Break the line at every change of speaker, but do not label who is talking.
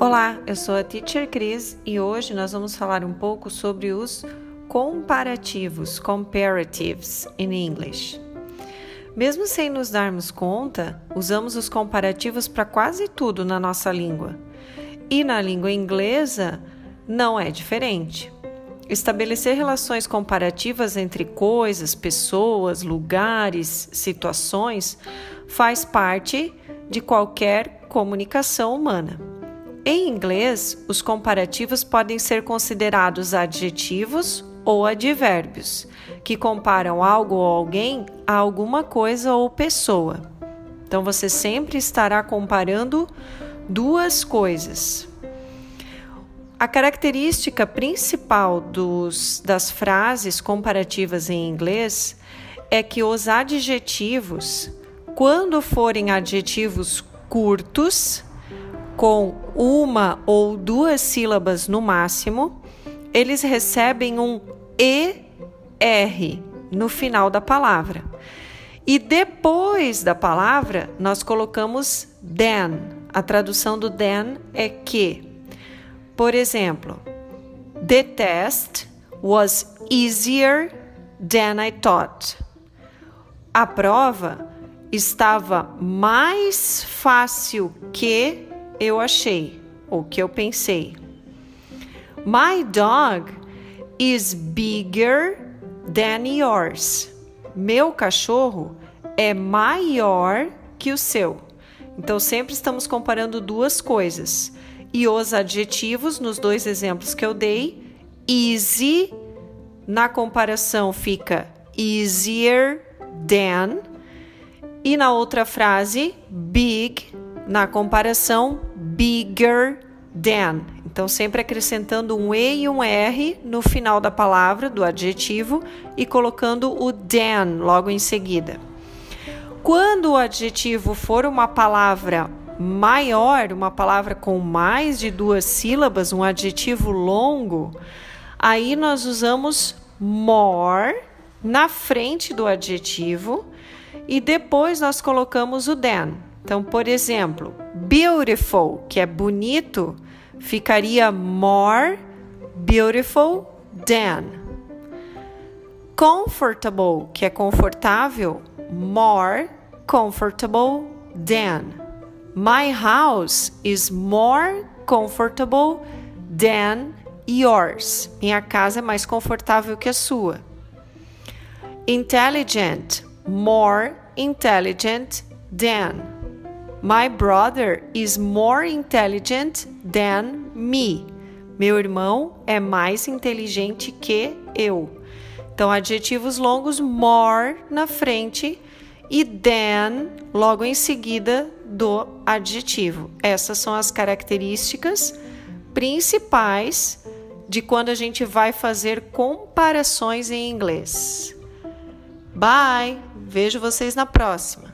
Olá, eu sou a Teacher Cris e hoje nós vamos falar um pouco sobre os comparativos, comparatives in English. Mesmo sem nos darmos conta, usamos os comparativos para quase tudo na nossa língua. E na língua inglesa não é diferente. Estabelecer relações comparativas entre coisas, pessoas, lugares, situações faz parte de qualquer comunicação humana. Em inglês, os comparativos podem ser considerados adjetivos ou advérbios, que comparam algo ou alguém a alguma coisa ou pessoa. Então você sempre estará comparando duas coisas. A característica principal dos, das frases comparativas em inglês é que os adjetivos, quando forem adjetivos curtos, com uma ou duas sílabas no máximo, eles recebem um ER no final da palavra. E depois da palavra, nós colocamos than. A tradução do than é que. Por exemplo, the test was easier than I thought. A prova estava mais fácil que eu achei, ou que eu pensei. My dog is bigger than yours. Meu cachorro é maior que o seu. Então sempre estamos comparando duas coisas. E os adjetivos nos dois exemplos que eu dei, easy na comparação fica easier than e na outra frase big na comparação bigger than. Então, sempre acrescentando um E e um R no final da palavra, do adjetivo, e colocando o than logo em seguida. Quando o adjetivo for uma palavra maior, uma palavra com mais de duas sílabas, um adjetivo longo, aí nós usamos more na frente do adjetivo e depois nós colocamos o than. Então, por exemplo, beautiful, que é bonito, ficaria more beautiful than. Comfortable, que é confortável, more comfortable than. My house is more comfortable than yours. Minha casa é mais confortável que a sua. Intelligent, more intelligent than. My brother is more intelligent than me. Meu irmão é mais inteligente que eu. Então, adjetivos longos, more na frente e than logo em seguida do adjetivo. Essas são as características principais de quando a gente vai fazer comparações em inglês. Bye! Vejo vocês na próxima.